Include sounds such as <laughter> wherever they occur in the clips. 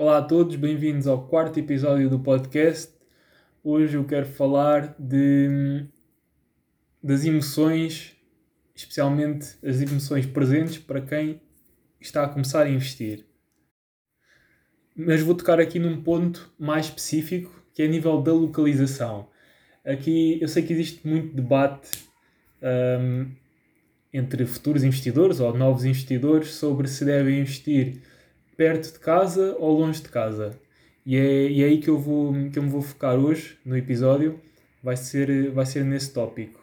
Olá a todos, bem-vindos ao quarto episódio do podcast. Hoje eu quero falar de, das emoções, especialmente as emoções presentes para quem está a começar a investir. Mas vou tocar aqui num ponto mais específico, que é a nível da localização. Aqui eu sei que existe muito debate um, entre futuros investidores ou novos investidores sobre se devem investir perto de casa ou longe de casa. E é, e é aí que eu, vou, que eu me vou focar hoje no episódio, vai ser, vai ser nesse tópico.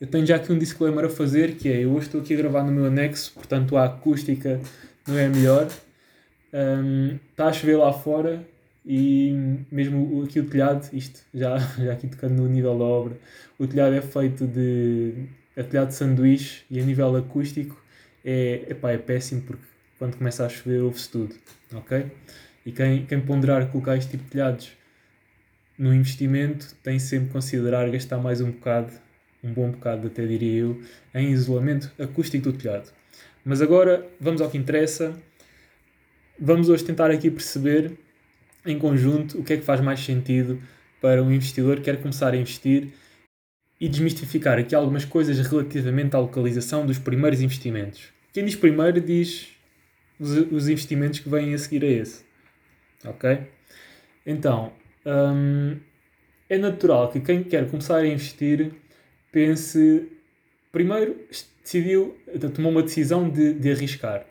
Eu tenho já aqui um disclaimer a fazer, que é, eu hoje estou aqui a gravar no meu anexo, portanto a acústica não é a melhor. Um, está a chover lá fora e mesmo aqui o telhado, isto já, <laughs> já aqui tocando no nível da obra, o telhado é feito de é telhado de sanduíche e a nível acústico é, epá, é péssimo porque quando começa a chover ouve-se tudo, ok? E quem, quem ponderar colocar este tipo de telhados no investimento tem sempre que considerar gastar mais um bocado, um bom bocado até diria eu, em isolamento acústico do telhado. Mas agora vamos ao que interessa. Vamos hoje tentar aqui perceber em conjunto o que é que faz mais sentido para um investidor que quer começar a investir e desmistificar aqui algumas coisas relativamente à localização dos primeiros investimentos. Quem diz primeiro diz os, os investimentos que vêm a seguir a esse. Ok? Então, hum, é natural que quem quer começar a investir pense. Primeiro, decidiu, tomou uma decisão de, de arriscar.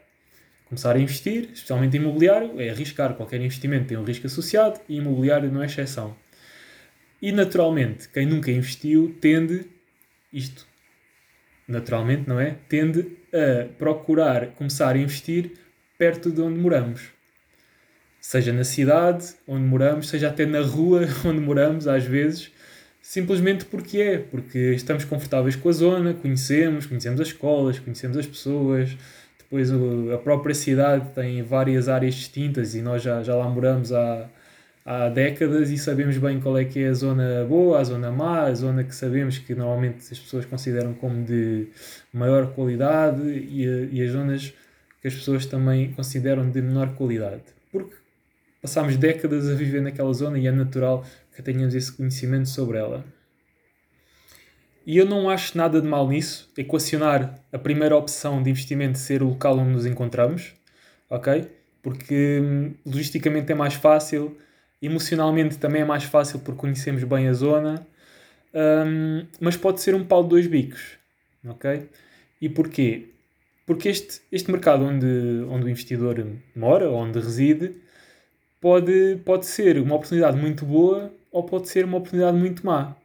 Começar a investir, especialmente em imobiliário, é arriscar. Qualquer investimento tem um risco associado e imobiliário não é exceção. E naturalmente, quem nunca investiu tende, isto naturalmente, não é? Tende a procurar começar a investir perto de onde moramos. Seja na cidade onde moramos, seja até na rua <laughs> onde moramos, às vezes, simplesmente porque é, porque estamos confortáveis com a zona, conhecemos, conhecemos as escolas, conhecemos as pessoas, depois a própria cidade tem várias áreas distintas e nós já, já lá moramos há, há décadas e sabemos bem qual é que é a zona boa, a zona má, a zona que sabemos que normalmente as pessoas consideram como de maior qualidade e, e as zonas que as pessoas também consideram de menor qualidade. Porque passámos décadas a viver naquela zona e é natural que tenhamos esse conhecimento sobre ela. E eu não acho nada de mal nisso, equacionar a primeira opção de investimento ser o local onde nos encontramos, ok? Porque hum, logisticamente é mais fácil, emocionalmente também é mais fácil porque conhecemos bem a zona, um, mas pode ser um pau de dois bicos, ok? E porquê? Porque este, este mercado onde, onde o investidor mora, onde reside, pode, pode ser uma oportunidade muito boa ou pode ser uma oportunidade muito má.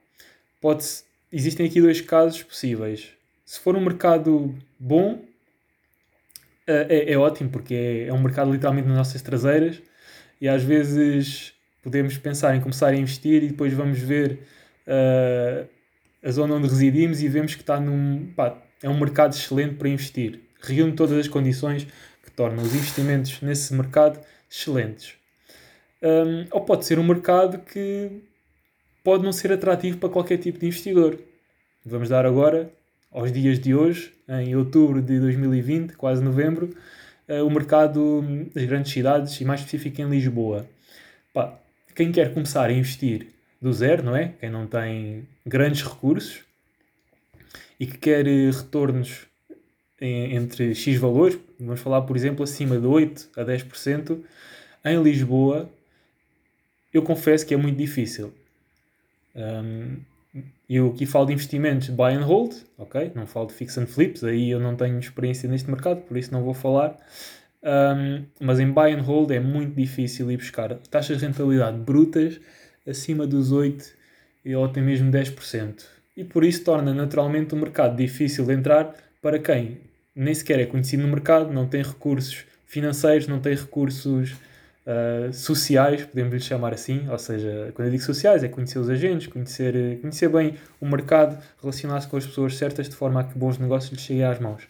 Pode existem aqui dois casos possíveis. Se for um mercado bom, eh, é, é ótimo, porque é, é um mercado literalmente nas nossas traseiras e às vezes podemos pensar em começar a investir e depois vamos ver uh, a zona onde residimos e vemos que está num. Pá, é um mercado excelente para investir reúne todas as condições que tornam os investimentos nesse mercado excelentes. Um, ou pode ser um mercado que pode não ser atrativo para qualquer tipo de investidor. Vamos dar agora, aos dias de hoje, em outubro de 2020, quase novembro, uh, o mercado das grandes cidades e mais específico em Lisboa. Pá, quem quer começar a investir do zero, não é? Quem não tem grandes recursos e que quer retornos entre X valores, vamos falar, por exemplo, acima de 8 a 10%, em Lisboa, eu confesso que é muito difícil. Um, eu aqui falo de investimentos de buy and hold, ok? Não falo de fix and flips, aí eu não tenho experiência neste mercado, por isso não vou falar. Um, mas em buy and hold é muito difícil ir buscar taxas de rentabilidade brutas acima dos 8 ou até mesmo 10%. E por isso torna naturalmente o mercado difícil de entrar para quem nem sequer é conhecido no mercado, não tem recursos financeiros, não tem recursos uh, sociais, podemos lhe chamar assim, ou seja, quando eu digo sociais é conhecer os agentes, conhecer, conhecer bem o mercado, relacionar-se com as pessoas certas de forma a que bons negócios lhe cheguem às mãos.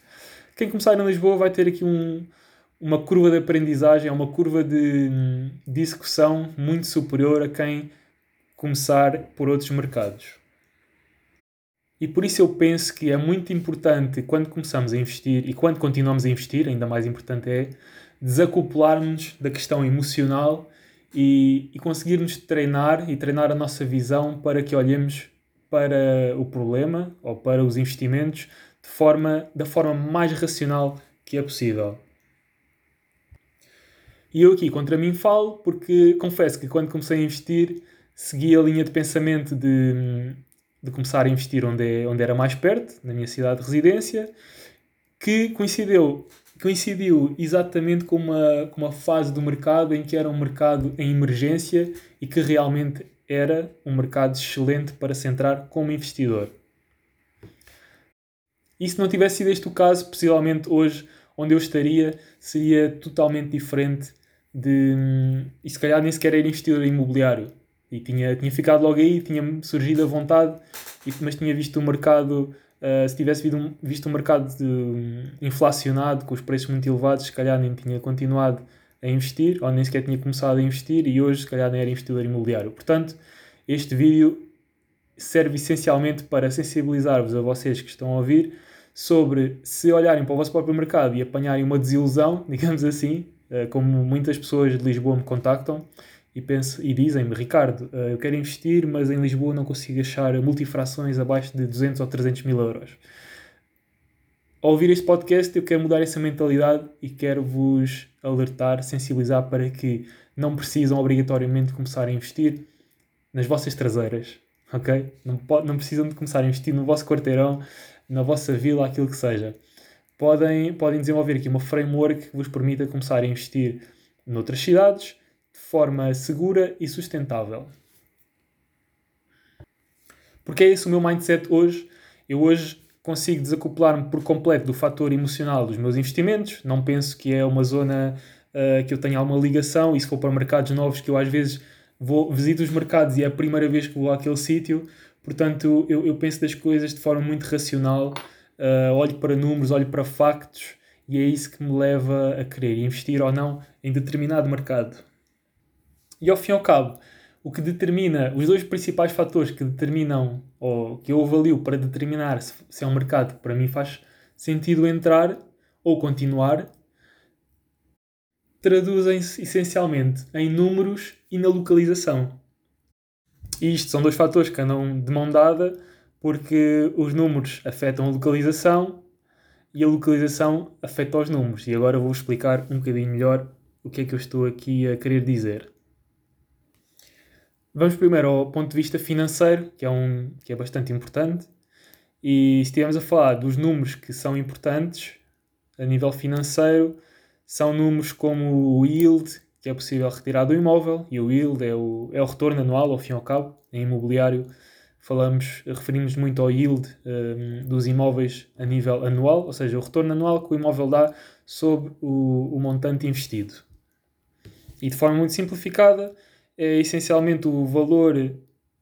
Quem começar em Lisboa vai ter aqui um, uma curva de aprendizagem, uma curva de, de execução muito superior a quem começar por outros mercados. E por isso eu penso que é muito importante, quando começamos a investir e quando continuamos a investir, ainda mais importante é, desacoplarmos da questão emocional e, e conseguirmos treinar e treinar a nossa visão para que olhemos para o problema ou para os investimentos de forma, da forma mais racional que é possível. E eu aqui contra mim falo porque confesso que quando comecei a investir segui a linha de pensamento de, de começar a investir onde, é, onde era mais perto, na minha cidade de residência, que coincidiu, coincidiu exatamente com uma, com uma fase do mercado em que era um mercado em emergência e que realmente era um mercado excelente para se entrar como investidor. E se não tivesse sido este o caso, possivelmente hoje, onde eu estaria, seria totalmente diferente de. E se calhar nem sequer era investidor imobiliário. E tinha, tinha ficado logo aí, tinha surgido a vontade, mas tinha visto o mercado. Uh, se tivesse visto um, visto um mercado de, um, inflacionado, com os preços muito elevados, se calhar nem tinha continuado a investir, ou nem sequer tinha começado a investir, e hoje, se calhar, nem era investidor imobiliário. Portanto, este vídeo serve essencialmente para sensibilizar-vos a vocês que estão a ouvir sobre se olharem para o vosso próprio mercado e apanharem uma desilusão, <laughs> digamos assim, uh, como muitas pessoas de Lisboa me contactam, e, penso, e dizem-me, Ricardo, uh, eu quero investir, mas em Lisboa não consigo achar multifrações abaixo de 200 ou 300 mil euros. Ao ouvir este podcast, eu quero mudar essa mentalidade e quero vos alertar, sensibilizar para que não precisam obrigatoriamente começar a investir nas vossas traseiras, ok? Não, não precisam de começar a investir no vosso quarteirão, na vossa vila, aquilo que seja. Podem, podem desenvolver aqui uma framework que vos permita começar a investir noutras cidades, de forma segura e sustentável. Porque é esse o meu mindset hoje. Eu hoje consigo desacoplar-me por completo do fator emocional dos meus investimentos. Não penso que é uma zona uh, que eu tenha alguma ligação. E se for para mercados novos, que eu às vezes vou, visito os mercados e é a primeira vez que vou àquele sítio. Portanto, eu, eu penso das coisas de forma muito racional. Uh, olho para números, olho para factos. E é isso que me leva a querer investir ou não em determinado mercado. E ao fim e ao cabo, o que determina, os dois principais fatores que determinam, ou que eu avalio para determinar se, se é um mercado que para mim faz sentido entrar ou continuar, traduzem-se essencialmente em números e na localização. E isto são dois fatores que andam de mão dada, porque os números afetam a localização e a localização afeta os números. E agora vou explicar um bocadinho melhor o que é que eu estou aqui a querer dizer. Vamos primeiro ao ponto de vista financeiro, que é, um, que é bastante importante. E se estivermos a falar dos números que são importantes a nível financeiro, são números como o yield, que é possível retirar do imóvel, e o yield é o, é o retorno anual, ao fim e ao cabo. Em imobiliário, falamos, referimos muito ao yield um, dos imóveis a nível anual, ou seja, o retorno anual que o imóvel dá sobre o, o montante investido. E de forma muito simplificada, é essencialmente o valor de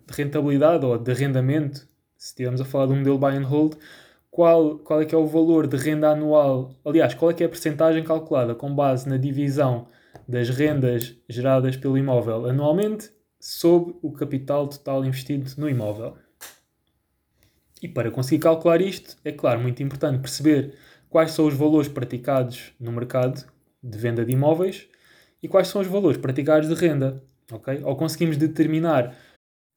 rentabilidade ou de arrendamento, se estivermos a falar de um modelo buy and hold, qual, qual é que é o valor de renda anual, aliás, qual é que é a percentagem calculada com base na divisão das rendas geradas pelo imóvel anualmente sobre o capital total investido no imóvel. E para conseguir calcular isto, é claro, muito importante perceber quais são os valores praticados no mercado de venda de imóveis e quais são os valores praticados de renda Ou conseguimos determinar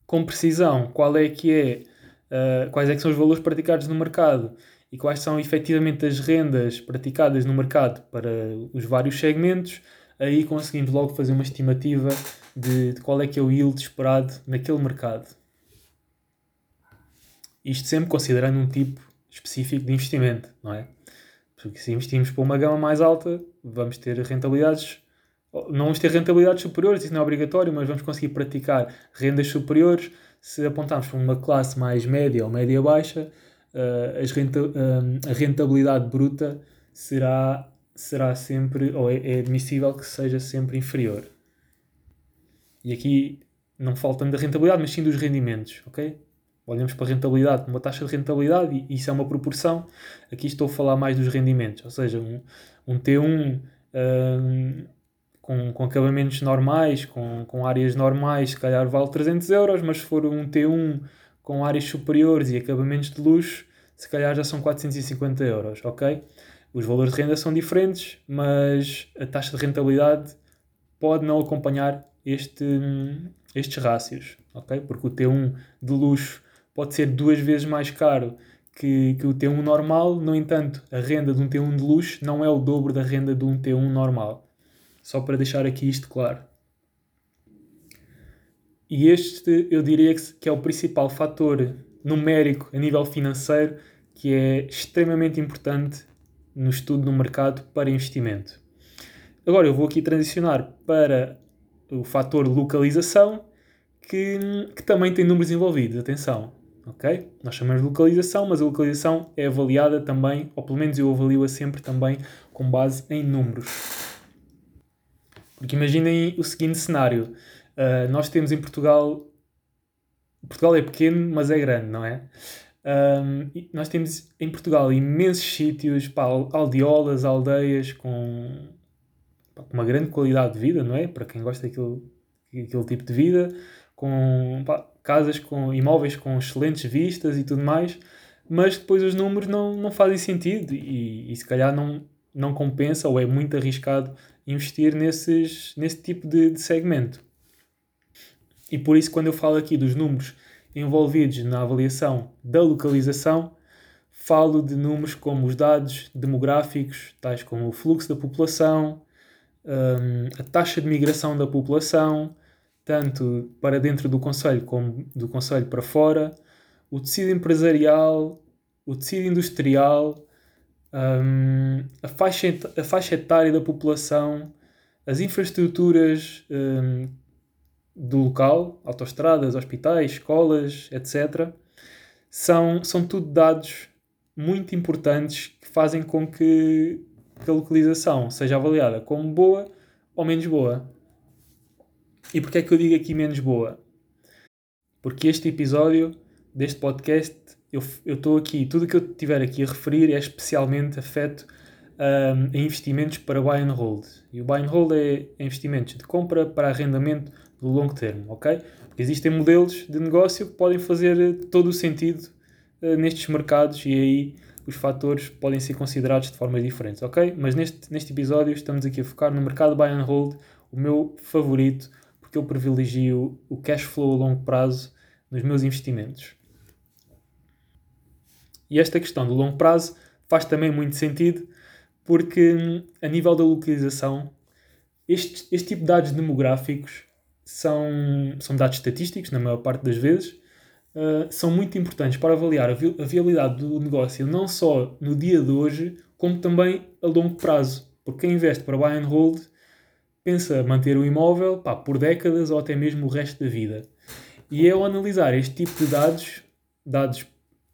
com precisão qual é que é, uh, quais é que são os valores praticados no mercado e quais são efetivamente as rendas praticadas no mercado para os vários segmentos, aí conseguimos logo fazer uma estimativa de, de qual é que é o yield esperado naquele mercado. Isto sempre considerando um tipo específico de investimento, não é? Porque se investimos para uma gama mais alta, vamos ter rentabilidades não vamos ter rentabilidades superiores, isso não é obrigatório, mas vamos conseguir praticar rendas superiores se apontarmos para uma classe mais média ou média baixa, uh, renta, uh, a rentabilidade bruta será, será sempre, ou é, é admissível que seja sempre inferior. E aqui não falta da rentabilidade, mas sim dos rendimentos, ok? Olhamos para a rentabilidade uma taxa de rentabilidade e isso é uma proporção. Aqui estou a falar mais dos rendimentos, ou seja, um, um T1 um, com, com acabamentos normais, com, com áreas normais, se calhar vale 300 euros, mas se for um T1 com áreas superiores e acabamentos de luxo, se calhar já são 450 euros, ok? Os valores de renda são diferentes, mas a taxa de rentabilidade pode não acompanhar este, estes rácios, ok? Porque o T1 de luxo pode ser duas vezes mais caro que, que o T1 normal, no entanto, a renda de um T1 de luxo não é o dobro da renda de um T1 normal. Só para deixar aqui isto claro. E este eu diria que é o principal fator numérico a nível financeiro que é extremamente importante no estudo do mercado para investimento. Agora eu vou aqui transicionar para o fator localização, que, que também tem números envolvidos. Atenção, ok? Nós chamamos de localização, mas a localização é avaliada também, ou pelo menos eu avalio-a sempre também com base em números. Porque imaginem o seguinte cenário: uh, nós temos em Portugal. Portugal é pequeno, mas é grande, não é? Um, nós temos em Portugal imensos sítios, pá, aldeolas, aldeias com pá, uma grande qualidade de vida, não é? Para quem gosta daquele, daquele tipo de vida, com pá, casas com imóveis com excelentes vistas e tudo mais, mas depois os números não, não fazem sentido e, e se calhar não, não compensa ou é muito arriscado investir nesses, nesse tipo de, de segmento. E por isso, quando eu falo aqui dos números envolvidos na avaliação da localização, falo de números como os dados demográficos, tais como o fluxo da população, hum, a taxa de migração da população, tanto para dentro do Conselho como do Conselho para fora, o tecido empresarial, o tecido industrial, um, a, faixa, a faixa etária da população, as infraestruturas um, do local, autoestradas, hospitais, escolas, etc., são, são tudo dados muito importantes que fazem com que, que a localização seja avaliada como boa ou menos boa. E porquê é que eu digo aqui menos boa? Porque este episódio deste podcast, eu estou aqui, tudo que eu tiver aqui a referir é especialmente afeto um, a investimentos para buy and hold. E o buy and hold é investimentos de compra para arrendamento do longo termo, ok? Existem modelos de negócio que podem fazer todo o sentido uh, nestes mercados e aí os fatores podem ser considerados de formas diferentes, ok? Mas neste, neste episódio estamos aqui a focar no mercado buy and hold, o meu favorito, porque eu privilegio o cash flow a longo prazo nos meus investimentos. E esta questão do longo prazo faz também muito sentido porque a nível da localização este, este tipo de dados demográficos são, são dados estatísticos, na maior parte das vezes, uh, são muito importantes para avaliar a, vi a viabilidade do negócio, não só no dia de hoje, como também a longo prazo. Porque quem investe para buy and hold pensa manter o imóvel pá, por décadas ou até mesmo o resto da vida. E é ao analisar este tipo de dados, dados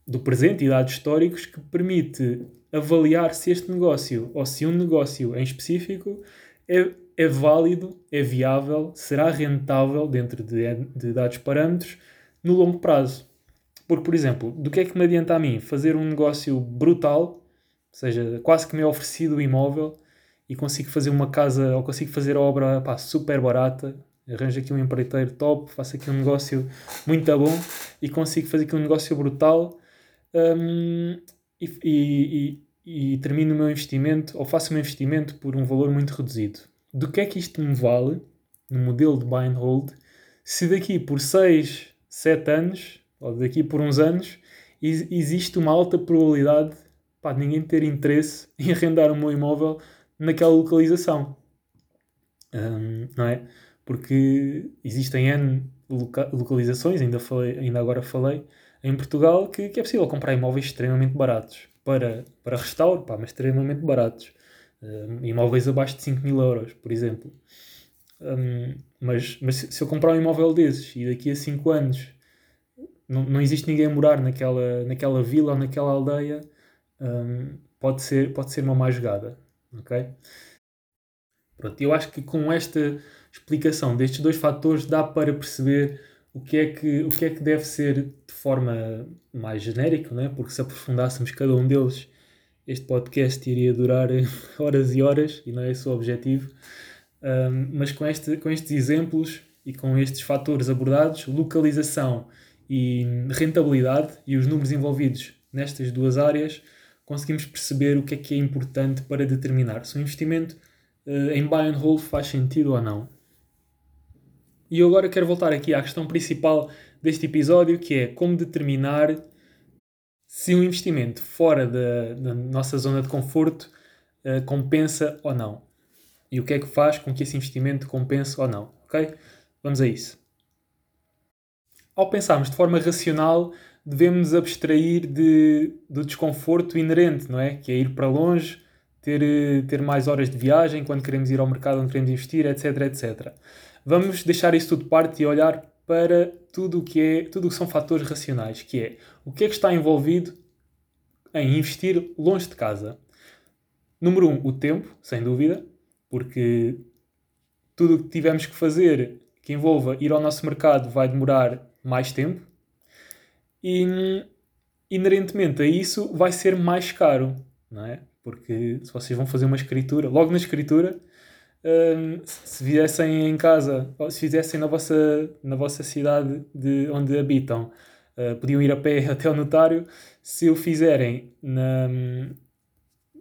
do presente e dados históricos, que permite avaliar se este negócio ou se um negócio em específico é é válido, é viável, será rentável dentro de, de dados parâmetros no longo prazo. Porque, por exemplo, do que é que me adianta a mim fazer um negócio brutal, ou seja, quase que me é oferecido o imóvel e consigo fazer uma casa ou consigo fazer obra pá, super barata, arranjo aqui um empreiteiro top, faço aqui um negócio muito bom e consigo fazer aqui um negócio brutal um, e, e, e, e termino o meu investimento ou faço o meu investimento por um valor muito reduzido do que é que isto me vale no modelo de buy and hold se daqui por 6, 7 anos ou daqui por uns anos existe uma alta probabilidade de ninguém ter interesse <laughs> em arrendar o meu imóvel naquela localização. Um, não é? Porque existem N loca localizações, ainda, falei, ainda agora falei, em Portugal que, que é possível comprar imóveis extremamente baratos para, para restauro, pá, mas extremamente baratos. Uh, imóveis abaixo de 5 mil euros, por exemplo. Um, mas, mas se eu comprar um imóvel desses e daqui a 5 anos não, não existe ninguém a morar naquela, naquela vila ou naquela aldeia, um, pode, ser, pode ser uma má jogada. Ok? Pronto, eu acho que com esta explicação destes dois fatores dá para perceber o que é que, o que, é que deve ser forma mais genérica, né? porque se aprofundássemos cada um deles este podcast iria durar <laughs> horas e horas e não é esse o objetivo. Um, mas com, este, com estes exemplos e com estes fatores abordados, localização e rentabilidade e os números envolvidos nestas duas áreas, conseguimos perceber o que é que é importante para determinar se um investimento uh, em buy and hold faz sentido ou não. E eu agora quero voltar aqui à questão principal deste episódio, que é como determinar se um investimento fora da, da nossa zona de conforto uh, compensa ou não. E o que é que faz com que esse investimento compense ou não. Ok? Vamos a isso. Ao pensarmos de forma racional, devemos abstrair de, do desconforto inerente, não é? Que é ir para longe, ter, eh, ter mais horas de viagem quando queremos ir ao mercado onde queremos investir, etc, etc. Vamos deixar isso tudo de parte e olhar para tudo o que é, tudo o que são fatores racionais, que é o que é que está envolvido em investir longe de casa. Número um, o tempo, sem dúvida, porque tudo o que tivermos que fazer que envolva ir ao nosso mercado vai demorar mais tempo e inerentemente a isso vai ser mais caro, não é? Porque se vocês vão fazer uma escritura, logo na escritura, um, se fizessem em casa, se fizessem na vossa, na vossa cidade de onde habitam, uh, podiam ir a pé <laughs> até o notário. Se o fizerem na,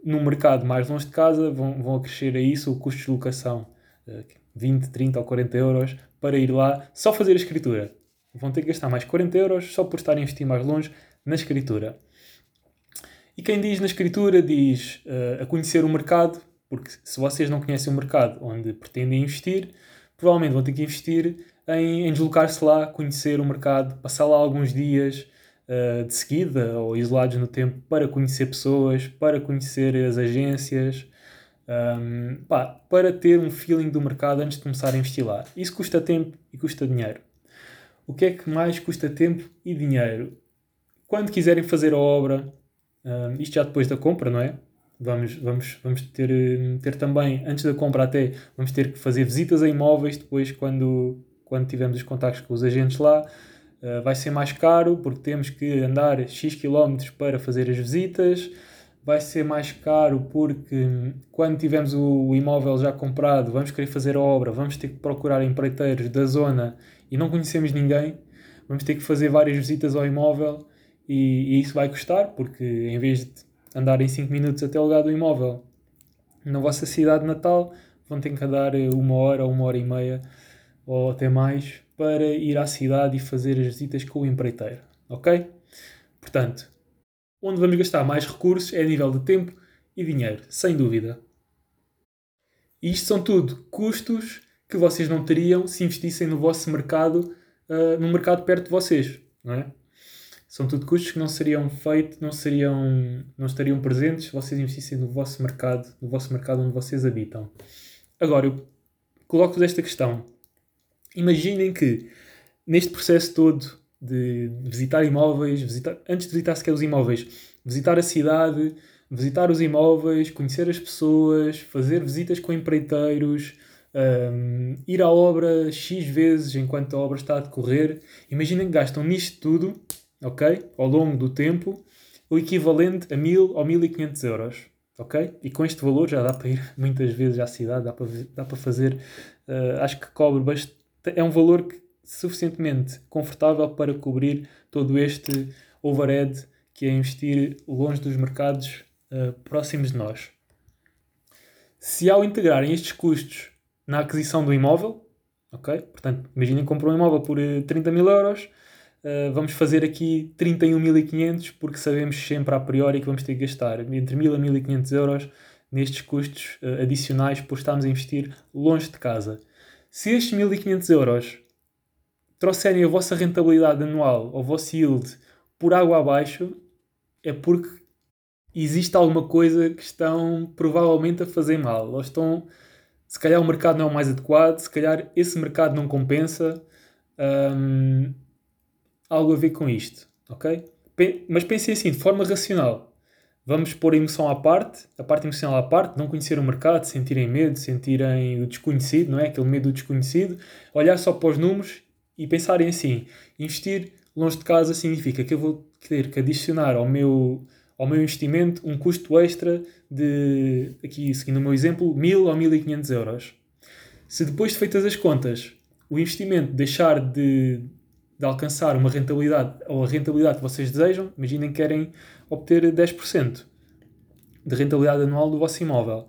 no mercado mais longe de casa, vão, vão acrescer a isso o custo de locação, uh, 20, 30 ou 40 euros, para ir lá só fazer a escritura. Vão ter que gastar mais 40 euros só por estar a investir mais longe na escritura. E quem diz na escritura diz uh, a conhecer o mercado, porque se vocês não conhecem o mercado onde pretendem investir, provavelmente vão ter que investir em, em deslocar-se lá, conhecer o mercado, passar lá alguns dias uh, de seguida ou isolados no tempo para conhecer pessoas, para conhecer as agências, um, pá, para ter um feeling do mercado antes de começar a investir lá. Isso custa tempo e custa dinheiro. O que é que mais custa tempo e dinheiro? Quando quiserem fazer a obra, um, isto já depois da compra, não é? Vamos, vamos, vamos ter, ter também, antes da compra até, vamos ter que fazer visitas a imóveis depois quando, quando tivermos os contactos com os agentes lá. Uh, vai ser mais caro porque temos que andar X km para fazer as visitas vai ser mais caro porque quando tivermos o, imóvel já comprado, vamos querer fazer a obra, vamos ter que procurar empreiteiros da zona e não conhecemos ninguém, vamos ter que fazer várias visitas ao imóvel e, e isso vai custar porque em vez de andar em 5 minutos até o lugar do imóvel na vossa cidade natal, vão ter que andar uma hora ou uma hora e meia ou até mais para ir à cidade e fazer as visitas com o empreiteiro, ok? Portanto, Onde vamos gastar mais recursos é a nível de tempo e dinheiro, sem dúvida. E isto são tudo custos que vocês não teriam se investissem no vosso mercado, uh, no mercado perto de vocês, não é? São tudo custos que não seriam feitos, não seriam, não estariam presentes se vocês investissem no vosso mercado, no vosso mercado onde vocês habitam. Agora, eu coloco-vos esta questão. Imaginem que neste processo todo de visitar imóveis, visitar, antes de visitar sequer os imóveis, visitar a cidade, visitar os imóveis, conhecer as pessoas, fazer visitas com empreiteiros, um, ir à obra X vezes enquanto a obra está a decorrer. Imaginem que gastam nisto tudo, ok? Ao longo do tempo, o equivalente a 1000 ou 1500 euros. Ok? E com este valor já dá para ir <laughs> muitas vezes à cidade, dá para, dá para fazer. Uh, acho que cobre bastante. É um valor que suficientemente confortável para cobrir todo este overhead que é investir longe dos mercados uh, próximos de nós. Se ao integrarem estes custos na aquisição do imóvel, ok? Portanto, imaginem que compram um imóvel por 30 eh, mil euros, uh, vamos fazer aqui 31.500 porque sabemos sempre a priori que vamos ter que gastar entre 1.000 a 1.500 euros nestes custos uh, adicionais por estarmos a investir longe de casa. Se estes 1.500 euros trouxerem a vossa rentabilidade anual, ou o vosso yield, por água abaixo, é porque existe alguma coisa que estão provavelmente a fazer mal. Ou estão, se calhar o mercado não é o mais adequado, se calhar esse mercado não compensa. Hum, algo a ver com isto, ok? Mas pensem assim, de forma racional. Vamos pôr a emoção à parte, a parte emocional à parte, não conhecer o mercado, sentirem medo, sentirem o desconhecido, não é? Aquele medo do desconhecido, olhar só para os números e pensarem assim: investir longe de casa significa que eu vou ter que adicionar ao meu, ao meu investimento um custo extra de, aqui seguindo o meu exemplo, 1000 ou 1500 euros. Se depois de feitas as contas o investimento deixar de, de alcançar uma rentabilidade ou a rentabilidade que vocês desejam, imaginem que querem obter 10%. de rentabilidade anual do vosso imóvel.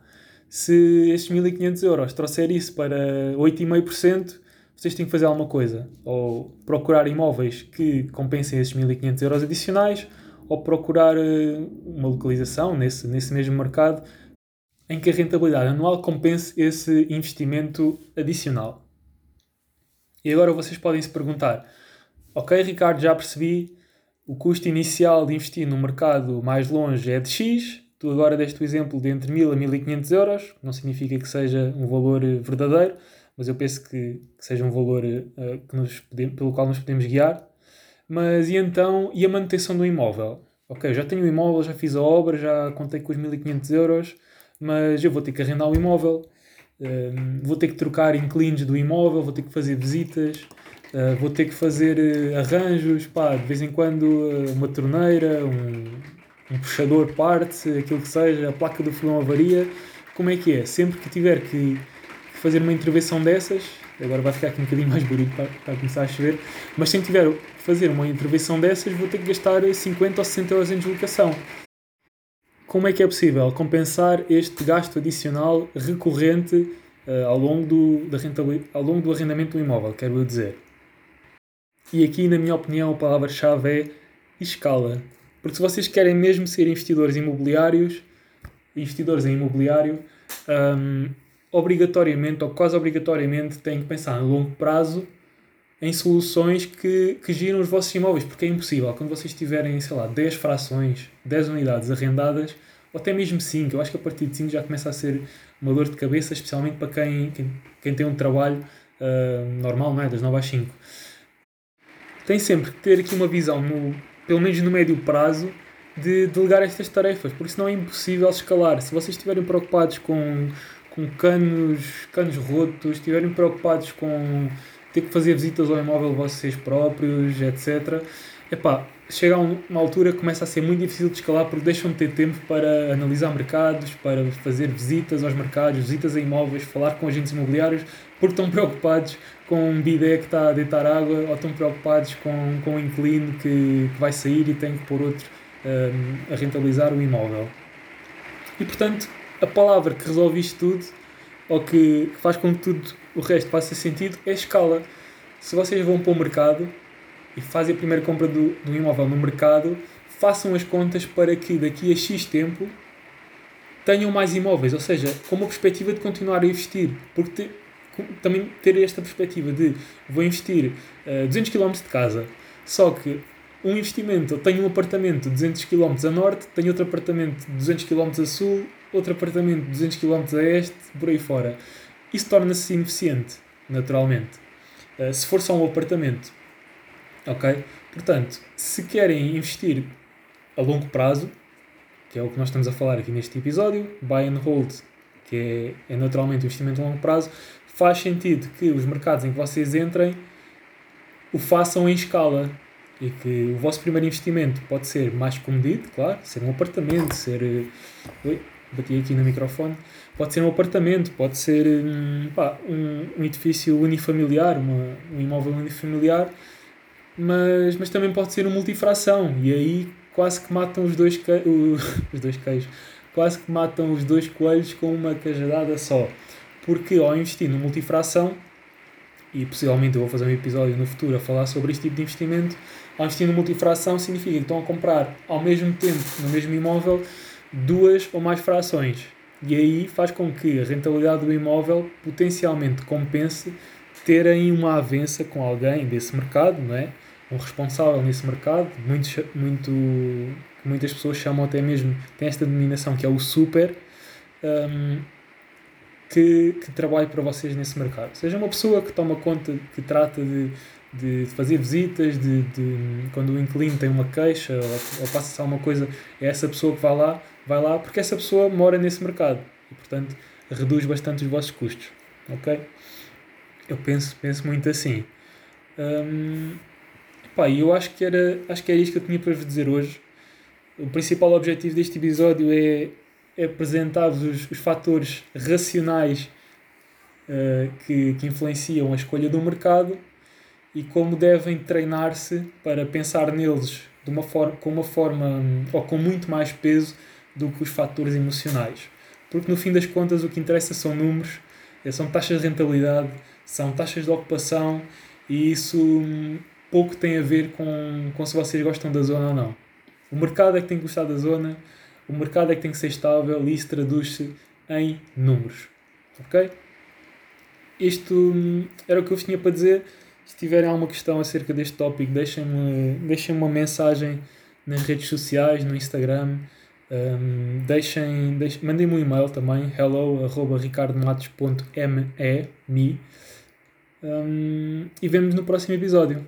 Se estes 1500 euros trouxer isso para 8,5%, vocês têm que fazer alguma coisa. Ou procurar imóveis que compensem esses 1500 euros adicionais, ou procurar eh, uma localização nesse, nesse mesmo mercado em que a rentabilidade anual compense esse investimento adicional. E agora vocês podem se perguntar: ok, Ricardo, já percebi, o custo inicial de investir no mercado mais longe é de X, tu agora deste o exemplo de entre 1000 a 1500 euros, não significa que seja um valor eh, verdadeiro, mas eu penso que, que seja um valor uh, que nos pelo qual nos podemos guiar. Mas e então, e a manutenção do imóvel? Ok, já tenho o imóvel, já fiz a obra, já contei com os 1500 euros, mas eu vou ter que arrendar o imóvel, uh, vou ter que trocar inquilinos do imóvel, vou ter que fazer visitas, uh, vou ter que fazer uh, arranjos, pá, de vez em quando uma torneira, um, um puxador parte, aquilo que seja, a placa do fogão avaria. Como é que é? Sempre que tiver que fazer uma intervenção dessas, agora vai ficar aqui um bocadinho mais barulho para, para começar a chover, mas se tiver que fazer uma intervenção dessas, vou ter que gastar 50 ou 60 euros em deslocação. Como é que é possível compensar este gasto adicional recorrente uh, ao, longo do, da ao longo do arrendamento do imóvel, quero dizer? E aqui, na minha opinião, a palavra-chave é escala. Porque se vocês querem mesmo ser investidores imobiliários, investidores em imobiliário, um, obrigatoriamente ou quase obrigatoriamente têm que pensar no longo prazo em soluções que, que giram os vossos imóveis, porque é impossível. Quando vocês tiverem, sei lá, 10 frações, 10 unidades arrendadas, ou até mesmo 5, eu acho que a partir de 5 já começa a ser uma dor de cabeça, especialmente para quem, quem, quem tem um trabalho uh, normal, não é? Das 9 às 5. Tem sempre que ter aqui uma visão, no, pelo menos no médio prazo, de delegar estas tarefas, porque senão é impossível escalar. Se vocês estiverem preocupados com, com canos, canos rotos, estiverem preocupados com ter que fazer visitas ao imóvel vocês próprios, etc. Epá, chega a uma altura que começa a ser muito difícil de escalar porque deixam de ter tempo para analisar mercados, para fazer visitas aos mercados, visitas a imóveis, falar com agentes imobiliários, porque estão preocupados com um bidé que está a deitar água ou estão preocupados com, com um inquilino que, que vai sair e tem que pôr outro um, a rentabilizar o imóvel. E portanto, a palavra que resolve isto tudo, ou que, faz com que tudo o resto faça sentido, é escala. Se vocês vão para o mercado e fazem a primeira compra do, do imóvel no mercado, façam as contas para que daqui a X tempo tenham mais imóveis, ou seja, com uma perspectiva de continuar a investir, porque também ter esta perspectiva de vou investir uh, 200 km de casa, só que um investimento, eu tenho um apartamento de 200 km a norte, tenho outro apartamento de 200 km a sul, outro apartamento de 200 km a este, por aí fora. Isso torna-se ineficiente, naturalmente. Uh, se for só um apartamento. Ok? Portanto, se querem investir a longo prazo, que é o que nós estamos a falar aqui neste episódio, buy and hold, que é, é naturalmente um investimento a longo prazo, faz sentido que os mercados em que vocês entrem o façam em escala e que o vosso primeiro investimento pode ser mais comedido, claro, ser um apartamento, ser. Eh, oi, bati aqui no microfone. Pode ser um apartamento, pode ser um, pá, um, um edifício unifamiliar, uma, um imóvel unifamiliar, mas, mas também pode ser uma multifração e aí quase que matam os dois, que, <laughs> os dois queijos, quase que matam os dois coelhos com uma cajadada só. Porque ao investir no multifração, e possivelmente eu vou fazer um episódio no futuro a falar sobre este tipo de investimento, ao investir no multifração significa que estão a comprar ao mesmo tempo no mesmo imóvel duas ou mais frações. E aí faz com que a rentabilidade do imóvel potencialmente compense terem uma avença com alguém desse mercado, não é? um responsável nesse mercado, muito, muito, muitas pessoas chamam até mesmo, tem esta denominação que é o super, um, que, que trabalhe para vocês nesse mercado. Seja uma pessoa que toma conta, que trata de, de fazer visitas, de, de quando o inquilino tem uma queixa ou, ou passa-se alguma coisa, é essa pessoa que vai lá, vai lá porque essa pessoa mora nesse mercado e, portanto, reduz bastante os vossos custos. Ok? Eu penso, penso muito assim. Hum, pá, eu acho que, era, acho que era isto que eu tinha para vos dizer hoje. O principal objetivo deste episódio é, apresentar-vos os, os fatores racionais uh, que, que influenciam a escolha do mercado e como devem treinar-se para pensar neles de uma forma, com uma forma ou com muito mais peso do que os fatores emocionais. Porque no fim das contas o que interessa são números, são taxas de rentabilidade, são taxas de ocupação e isso hum, pouco tem a ver com, com se vocês gostam da zona ou não. O mercado é que tem que gostar da zona, o mercado é que tem que ser estável e isso traduz-se em números. Ok? Isto hum, era o que eu vos tinha para dizer. Se tiverem alguma questão acerca deste tópico, deixem-me deixem uma mensagem nas redes sociais, no Instagram. Um, deixem, deixem, mandem-me um e-mail também, hello.ricardomatos.me um, e vemos no próximo episódio.